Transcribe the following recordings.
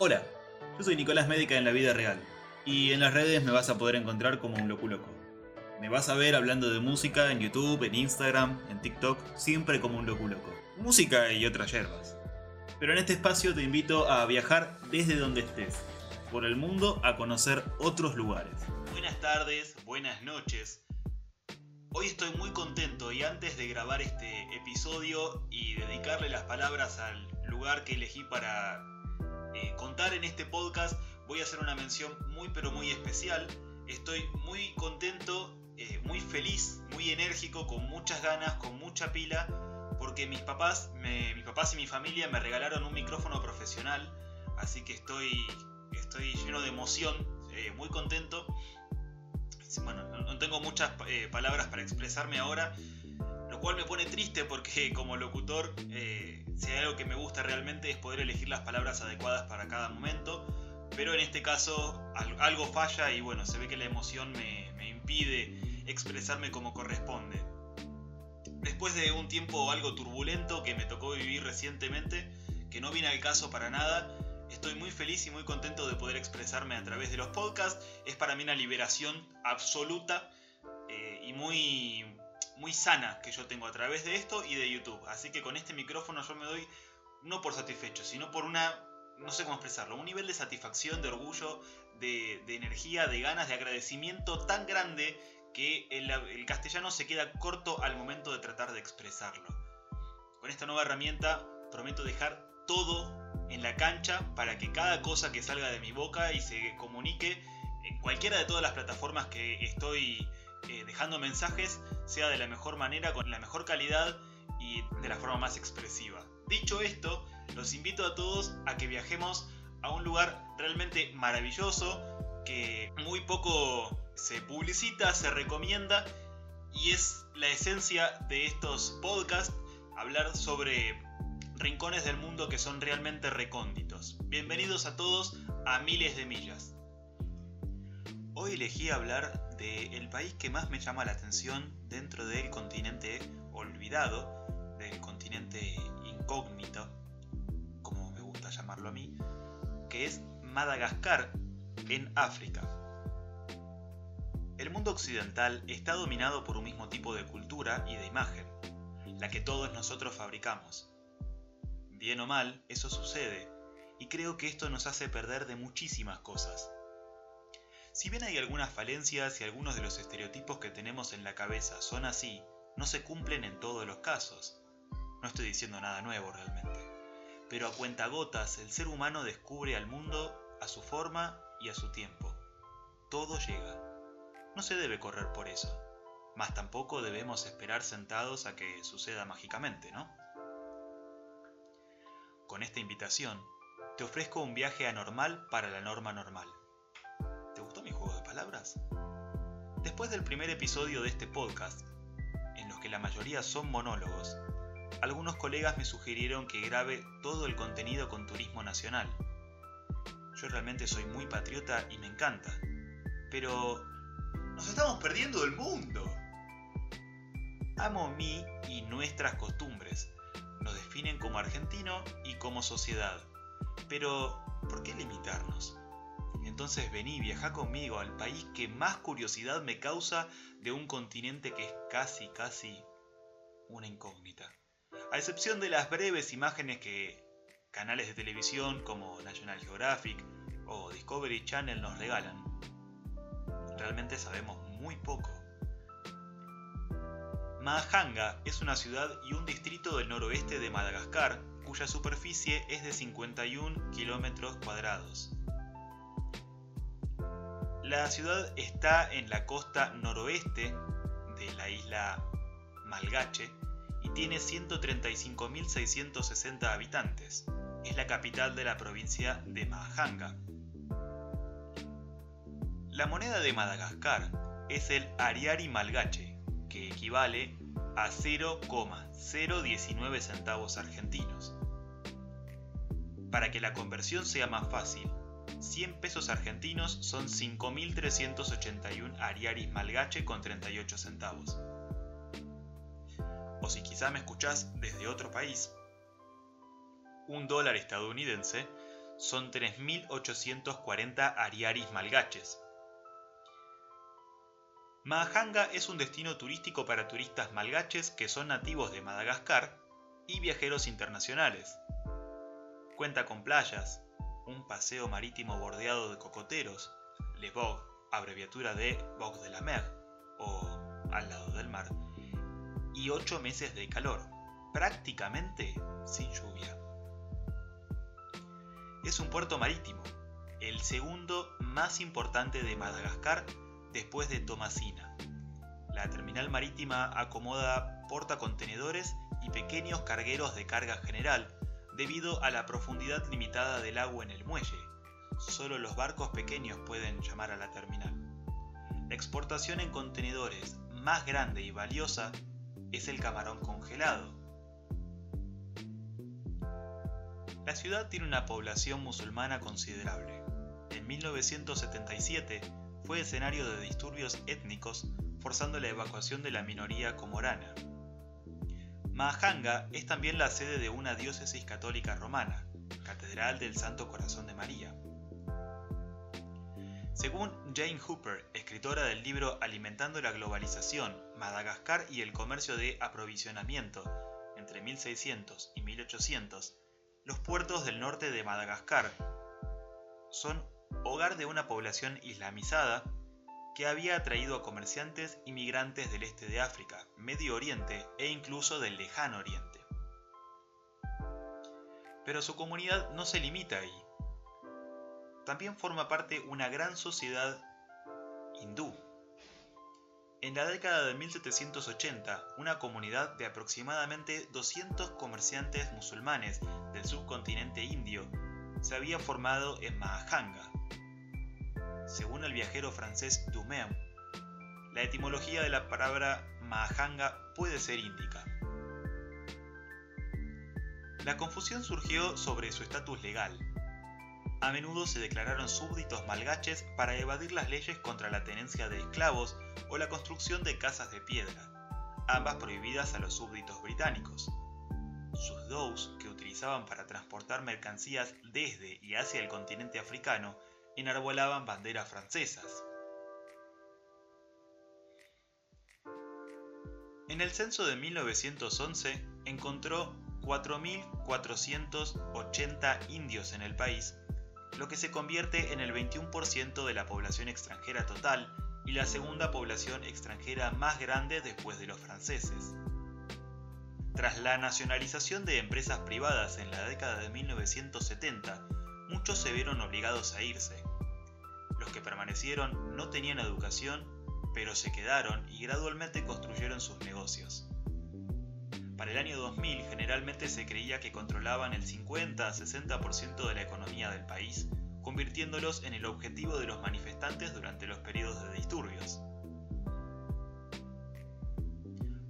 Hola, yo soy Nicolás Médica en la vida real y en las redes me vas a poder encontrar como un loco loco. Me vas a ver hablando de música en YouTube, en Instagram, en TikTok, siempre como un loco loco. Música y otras yerbas. Pero en este espacio te invito a viajar desde donde estés, por el mundo a conocer otros lugares. Buenas tardes, buenas noches. Hoy estoy muy contento y antes de grabar este episodio y dedicarle las palabras al lugar que elegí para eh, contar en este podcast, voy a hacer una mención muy pero muy especial. Estoy muy contento, eh, muy feliz, muy enérgico, con muchas ganas, con mucha pila, porque mis papás, mis papás y mi familia me regalaron un micrófono profesional, así que estoy, estoy lleno de emoción, eh, muy contento. Bueno, no tengo muchas palabras para expresarme ahora, lo cual me pone triste porque como locutor, eh, si hay algo que me gusta realmente es poder elegir las palabras adecuadas para cada momento, pero en este caso algo falla y bueno, se ve que la emoción me, impide expresarme como corresponde. Después de un tiempo algo turbulento que me tocó vivir recientemente, que no viene al caso para nada, estoy muy feliz y muy contento de poder expresarme a través de los podcasts. Es para mí una liberación absoluta eh, y muy, muy sana que yo tengo a través de esto y de YouTube. Así que con este micrófono yo me doy no por satisfecho, sino por una, no sé cómo expresarlo, un nivel de satisfacción, de orgullo, de, energía, de ganas, de agradecimiento tan grande que el, el castellano se queda corto al momento de tratar de expresarlo. Con esta nueva herramienta prometo dejar todo en la cancha para que cada cosa que salga de mi boca y se comunique en cualquiera de todas las plataformas que estoy eh, dejando mensajes sea de la mejor manera, con la mejor calidad y de la forma más expresiva. Dicho esto, los invito a todos a que viajemos a un lugar realmente maravilloso que muy poco se publicita, se recomienda y es la esencia de estos podcasts, hablar sobre rincones del mundo que son realmente recónditos. Bienvenidos a todos a miles de millas. Hoy elegí hablar del país que más me llama la atención dentro del continente olvidado, del continente incógnito, como me gusta llamarlo a mí, que es Madagascar, en África. El mundo occidental está dominado por un mismo tipo de cultura y de imagen, la que todos nosotros fabricamos. Bien o mal, eso sucede, y creo que esto nos hace perder de muchísimas cosas si bien hay algunas falencias y algunos de los estereotipos que tenemos en la cabeza son así, no se cumplen en todos los casos. No estoy diciendo nada nuevo realmente. Pero a cuentagotas el ser humano descubre al mundo a su forma y a su tiempo. Todo llega. No se debe correr por eso. Mas tampoco debemos esperar sentados a que suceda mágicamente, ¿no? Con esta invitación, te ofrezco un viaje anormal para la norma normal palabras? Después del primer episodio de este podcast, en los que la mayoría son monólogos, algunos colegas me sugirieron que grabe todo el contenido con turismo nacional. Yo realmente soy muy patriota y me encanta, pero nos estamos perdiendo del mundo. Amo mí y nuestras costumbres. Nos definen como argentino y como sociedad. Pero, ¿por qué limitarnos? Entonces vení, viaja conmigo al país que más curiosidad me causa de un continente que es casi, casi una incógnita. A excepción de las breves imágenes que canales de televisión como National Geographic o Discovery Channel nos regalan. Realmente sabemos muy poco. Mahajanga es una ciudad y un distrito del noroeste de Madagascar cuya superficie es de 51 kilómetros cuadrados. La ciudad está en la costa noroeste de la isla Malgache y tiene 135.660 habitantes. Es la capital de la provincia de Mahajanga. La moneda de Madagascar es el Ariari Malgache, que equivale a 0,019 centavos argentinos. Para que la conversión sea más fácil, 100 pesos argentinos son 5.381 ariaris malgache con 38 centavos. O si quizá me escuchás desde otro país, un dólar estadounidense son 3.840 ariaris malgaches. Mahajanga es un destino turístico para turistas malgaches que son nativos de Madagascar y viajeros internacionales. Cuenta con playas, un paseo marítimo bordeado de cocoteros, Le Bog, abreviatura de Bog de la Mer, o al lado del mar, y 8 meses de calor, prácticamente sin lluvia. Es un puerto marítimo, el segundo más importante de Madagascar después de Tomasina. La terminal marítima acomoda portacontenedores y pequeños cargueros de carga general debido a la profundidad limitada del agua en el muelle. Solo los barcos pequeños pueden llamar a la terminal. La exportación en contenedores más grande y valiosa es el camarón congelado. La ciudad tiene una población musulmana considerable. En 1977 fue escenario de disturbios étnicos forzando la evacuación de la minoría comorana. Mahajanga es también la sede de una diócesis católica romana, Catedral del Santo Corazón de María. Según Jane Hooper, escritora del libro Alimentando la globalización, Madagascar y el comercio de aprovisionamiento, entre 1600 y 1800, los puertos del norte de Madagascar son hogar de una población islamizada que había atraído a comerciantes inmigrantes del este de África, Medio Oriente e incluso del lejano Oriente. Pero su comunidad no se limita ahí. También forma parte una gran sociedad hindú. En la década de 1780, una comunidad de aproximadamente 200 comerciantes musulmanes del subcontinente indio se había formado en Mahajanga, según el viajero francés Dumain, la etimología de la palabra Mahajanga puede ser índica. La confusión surgió sobre su estatus legal. A menudo se declararon súbditos malgaches para evadir las leyes contra la tenencia de esclavos o la construcción de casas de piedra, ambas prohibidas a los súbditos británicos. Sus dhows, que utilizaban para transportar mercancías desde y hacia el continente africano, enarbolaban banderas francesas. En el censo de 1911 encontró 4.480 indios en el país, lo que se convierte en el 21% de la población extranjera total y la segunda población extranjera más grande después de los franceses. Tras la nacionalización de empresas privadas en la década de 1970, muchos se vieron obligados a irse, los que permanecieron no tenían educación, pero se quedaron y gradualmente construyeron sus negocios. Para el año 2000 generalmente se creía que controlaban el 50-60% de la economía del país, convirtiéndolos en el objetivo de los manifestantes durante los periodos de disturbios.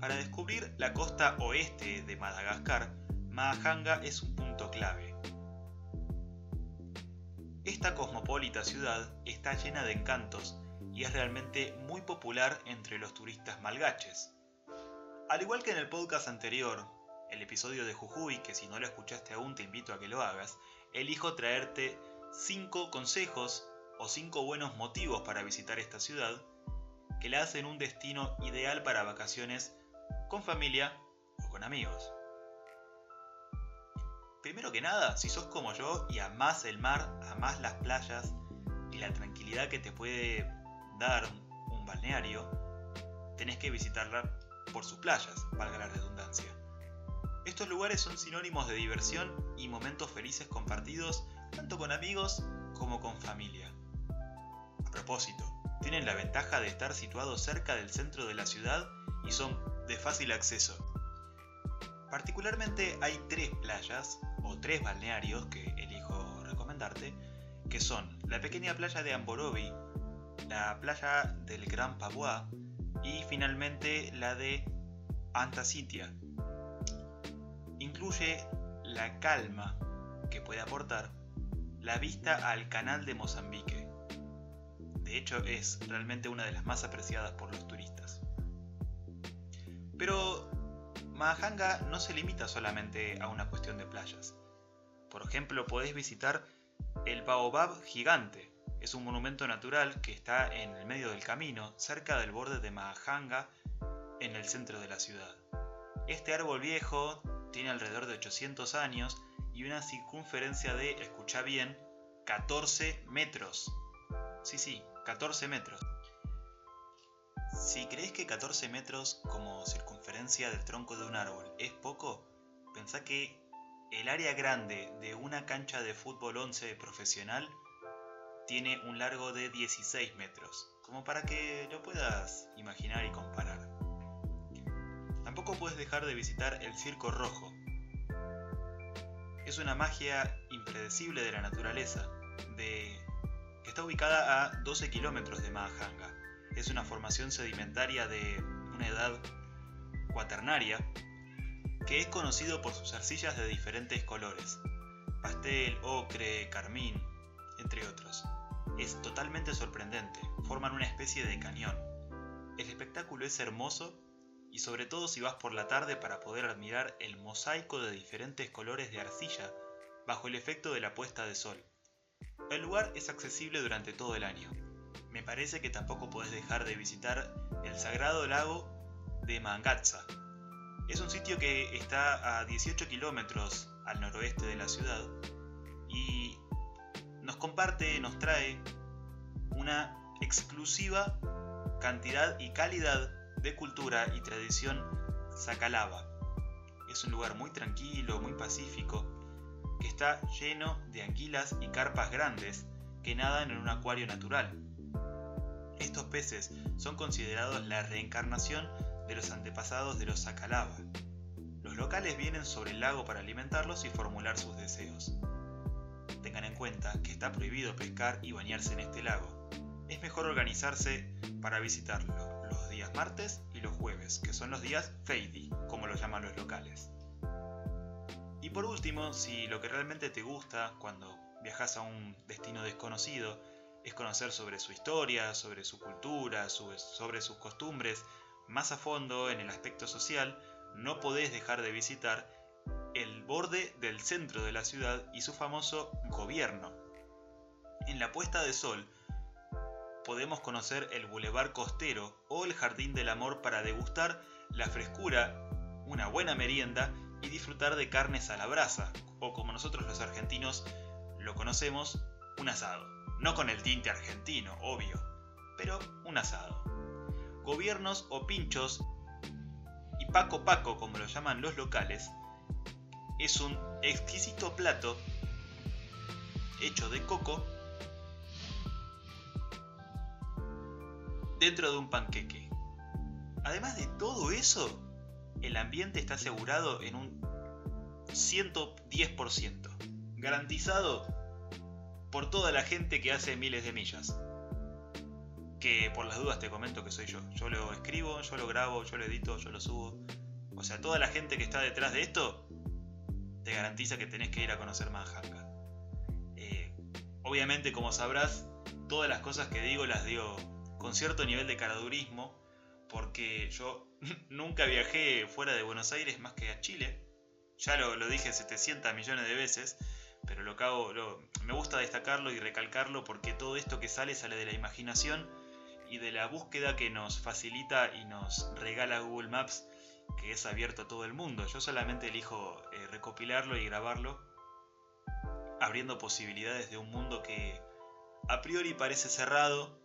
Para descubrir la costa oeste de Madagascar, Mahajanga es un punto clave. Esta cosmopolita ciudad está llena de encantos y es realmente muy popular entre los turistas malgaches. Al igual que en el podcast anterior, el episodio de Jujuy, que si no lo escuchaste aún te invito a que lo hagas, elijo traerte 5 consejos o 5 buenos motivos para visitar esta ciudad que la hacen un destino ideal para vacaciones con familia o con amigos. Primero que nada, si sos como yo y amás el mar, amás las playas y la tranquilidad que te puede dar un balneario, tenés que visitarla por sus playas, valga la redundancia. Estos lugares son sinónimos de diversión y momentos felices compartidos tanto con amigos como con familia. A propósito, tienen la ventaja de estar situados cerca del centro de la ciudad y son de fácil acceso. Particularmente hay tres playas tres balnearios que elijo recomendarte, que son la pequeña playa de Amborobi, la playa del Gran Pavois y finalmente la de Antasitia. Incluye la calma que puede aportar la vista al canal de Mozambique. De hecho es realmente una de las más apreciadas por los turistas. Pero Mahajanga no se limita solamente a una cuestión de playas. Por ejemplo, podés visitar el Baobab gigante. Es un monumento natural que está en el medio del camino, cerca del borde de Mahajanga, en el centro de la ciudad. Este árbol viejo tiene alrededor de 800 años y una circunferencia de, escucha bien, 14 metros. Sí, sí, 14 metros. Si crees que 14 metros como circunferencia del tronco de un árbol es poco, pensá que el área grande de una cancha de fútbol 11 profesional tiene un largo de 16 metros, como para que lo puedas imaginar y comparar. Tampoco puedes dejar de visitar el Circo Rojo. Es una magia impredecible de la naturaleza, que está ubicada a 12 kilómetros de Mahajanga. Es una formación sedimentaria de una edad cuaternaria que es conocido por sus arcillas de diferentes colores, pastel, ocre, carmín, entre otros. Es totalmente sorprendente, forman una especie de cañón. El espectáculo es hermoso y sobre todo si vas por la tarde para poder admirar el mosaico de diferentes colores de arcilla bajo el efecto de la puesta de sol. El lugar es accesible durante todo el año. Me parece que tampoco puedes dejar de visitar el sagrado lago de Mangatsa, es un sitio que está a 18 kilómetros al noroeste de la ciudad y nos comparte, nos trae una exclusiva cantidad y calidad de cultura y tradición sacalava. Es un lugar muy tranquilo, muy pacífico, que está lleno de anguilas y carpas grandes que nadan en un acuario natural. Estos peces son considerados la reencarnación de los antepasados de los Sacalaba. Los locales vienen sobre el lago para alimentarlos y formular sus deseos. Tengan en cuenta que está prohibido pescar y bañarse en este lago. Es mejor organizarse para visitarlo los días martes y los jueves, que son los días Feidi, como lo llaman los locales. Y por último, si lo que realmente te gusta cuando viajas a un destino desconocido es conocer sobre su historia, sobre su cultura, sobre sus costumbres, más a fondo en el aspecto social, no podés dejar de visitar el borde del centro de la ciudad y su famoso gobierno. En la puesta de sol podemos conocer el bulevar costero o el jardín del amor para degustar la frescura, una buena merienda y disfrutar de carnes a la brasa, o como nosotros los argentinos lo conocemos, un asado. No con el tinte argentino, obvio, pero un asado gobiernos o pinchos, y Paco Paco como lo llaman los locales, es un exquisito plato hecho de coco dentro de un panqueque. Además de todo eso, el ambiente está asegurado en un 110%, garantizado por toda la gente que hace miles de millas que por las dudas te comento que soy yo. Yo lo escribo, yo lo grabo, yo lo edito, yo lo subo. O sea, toda la gente que está detrás de esto te garantiza que tenés que ir a conocer Manhattan. Eh, obviamente, como sabrás, todas las cosas que digo las digo con cierto nivel de caradurismo, porque yo nunca viajé fuera de Buenos Aires más que a Chile. Ya lo, dije 700 millones de veces, pero lo hago, me gusta destacarlo y recalcarlo porque todo esto que sale sale de la imaginación y de la búsqueda que nos facilita y nos regala Google Maps, que es abierto a todo el mundo. Yo solamente elijo eh, recopilarlo y grabarlo, abriendo posibilidades de un mundo que a priori parece cerrado,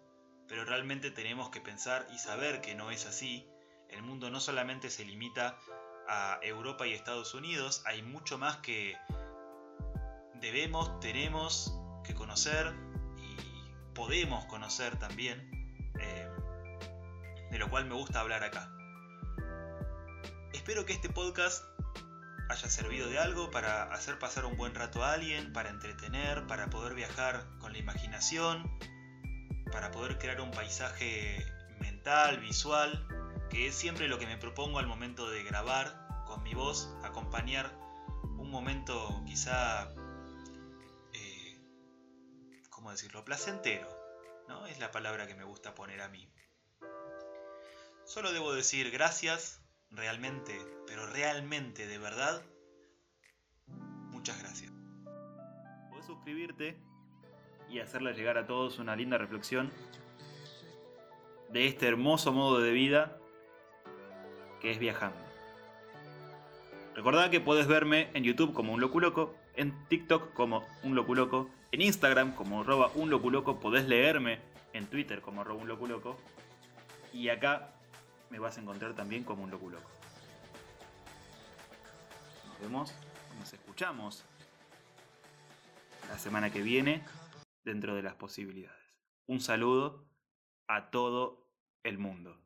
pero realmente tenemos que pensar y saber que no es así. El mundo no solamente se limita a Europa y Estados Unidos, hay mucho más que debemos, tenemos que conocer y podemos conocer también de lo cual me gusta hablar acá. Espero que este podcast haya servido de algo para hacer pasar un buen rato a alguien, para entretener, para poder viajar con la imaginación, para poder crear un paisaje mental, visual, que es siempre lo que me propongo al momento de grabar con mi voz, acompañar un momento quizá, eh, ¿cómo decirlo?, placentero, ¿no? Es la palabra que me gusta poner a mí. Solo debo decir gracias, realmente, pero realmente de verdad, muchas gracias. Puedes suscribirte y hacerles llegar a todos una linda reflexión de este hermoso modo de vida que es viajando. Recordad que puedes verme en YouTube como un loculoco, en TikTok como un loculoco, en Instagram como arroba un loculoco, podés leerme en Twitter como arroba un loculoco y acá me vas a encontrar también como un loculoco. Nos vemos, nos escuchamos la semana que viene dentro de las posibilidades. Un saludo a todo el mundo.